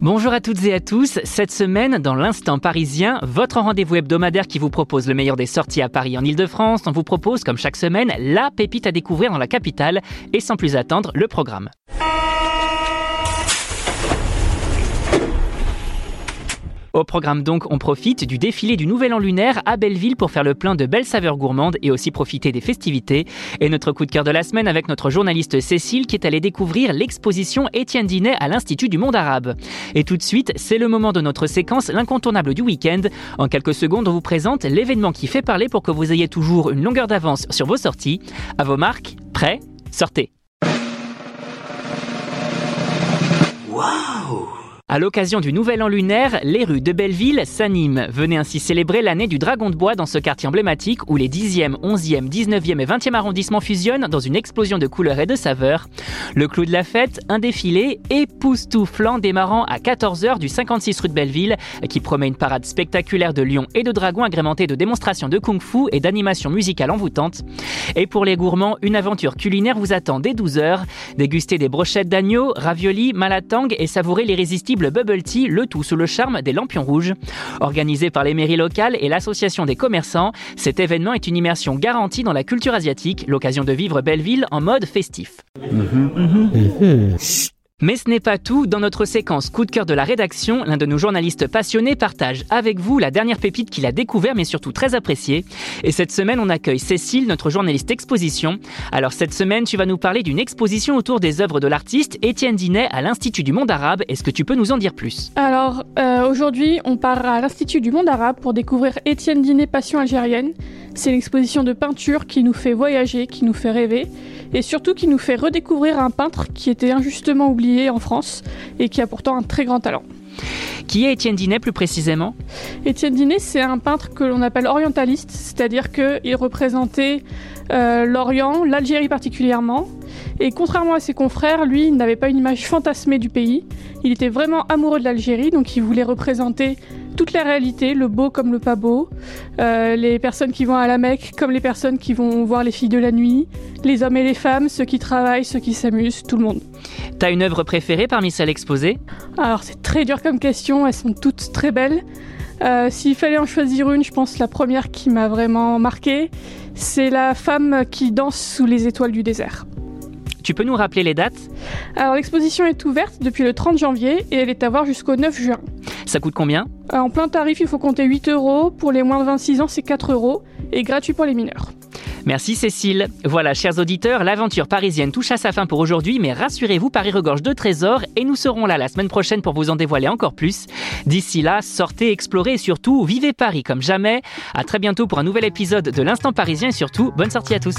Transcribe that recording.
Bonjour à toutes et à tous. Cette semaine, dans l'Instant Parisien, votre rendez-vous hebdomadaire qui vous propose le meilleur des sorties à Paris en Ile-de-France, on vous propose, comme chaque semaine, la pépite à découvrir dans la capitale. Et sans plus attendre, le programme. Au programme donc, on profite du défilé du Nouvel An lunaire à Belleville pour faire le plein de belles saveurs gourmandes et aussi profiter des festivités. Et notre coup de cœur de la semaine avec notre journaliste Cécile qui est allée découvrir l'exposition Étienne Dinet à l'Institut du monde arabe. Et tout de suite, c'est le moment de notre séquence L'incontournable du week-end. En quelques secondes, on vous présente l'événement qui fait parler pour que vous ayez toujours une longueur d'avance sur vos sorties. À vos marques, prêts, sortez. Waouh à l'occasion du Nouvel An lunaire, les rues de Belleville s'animent. Venez ainsi célébrer l'année du Dragon de Bois dans ce quartier emblématique où les 10e, 11e, 19e et 20e arrondissements fusionnent dans une explosion de couleurs et de saveurs. Le clou de la fête, un défilé époustouflant démarrant à 14h du 56 rue de Belleville qui promet une parade spectaculaire de lions et de dragons agrémentée de démonstrations de kung-fu et d'animations musicales envoûtantes. Et pour les gourmands, une aventure culinaire vous attend dès 12h. Déguster des brochettes d'agneau, raviolis, malatang et savourer bubble tea, le tout sous le charme des lampions rouges. Organisé par les mairies locales et l'association des commerçants, cet événement est une immersion garantie dans la culture asiatique, l'occasion de vivre Belleville en mode festif. Mhm. Mhm. Mais ce n'est pas tout. Dans notre séquence coup de cœur de la rédaction, l'un de nos journalistes passionnés partage avec vous la dernière pépite qu'il a découvert mais surtout très appréciée. Et cette semaine, on accueille Cécile, notre journaliste exposition. Alors cette semaine, tu vas nous parler d'une exposition autour des œuvres de l'artiste Étienne Dinet à l'Institut du monde arabe. Est-ce que tu peux nous en dire plus? Alors euh, aujourd'hui, on part à l'Institut du monde arabe pour découvrir Étienne Dinet Passion algérienne. C'est l'exposition de peinture qui nous fait voyager, qui nous fait rêver et surtout qui nous fait redécouvrir un peintre qui était injustement oublié en France et qui a pourtant un très grand talent. Qui est Étienne Dinet plus précisément? Étienne Dinet, c'est un peintre que l'on appelle orientaliste, c'est-à-dire qu'il représentait euh, l'Orient, l'Algérie particulièrement. Et contrairement à ses confrères, lui, il n'avait pas une image fantasmée du pays. Il était vraiment amoureux de l'Algérie, donc il voulait représenter toute la réalité, le beau comme le pas beau, euh, les personnes qui vont à la Mecque comme les personnes qui vont voir les filles de la nuit, les hommes et les femmes, ceux qui travaillent, ceux qui s'amusent, tout le monde. T'as une œuvre préférée parmi celles exposées? Alors c'est très dur comme question, elles sont toutes très belles. Euh, s'il fallait en choisir une, je pense la première qui m'a vraiment marquée, c'est la femme qui danse sous les étoiles du désert. Tu peux nous rappeler les dates? Alors l'exposition est ouverte depuis le 30 janvier et elle est à voir jusqu'au 9 juin. Ça coûte combien euh, En plein tarif, il faut compter 8 euros. Pour les moins de 26 ans, c'est 4 euros. Et gratuit pour les mineurs. Merci Cécile. Voilà, chers auditeurs, l'aventure parisienne touche à sa fin pour aujourd'hui, mais rassurez-vous, Paris regorge de trésors et nous serons là la semaine prochaine pour vous en dévoiler encore plus. D'ici là, sortez, explorez et surtout, vivez Paris comme jamais. À très bientôt pour un nouvel épisode de l'Instant Parisien et surtout, bonne sortie à tous.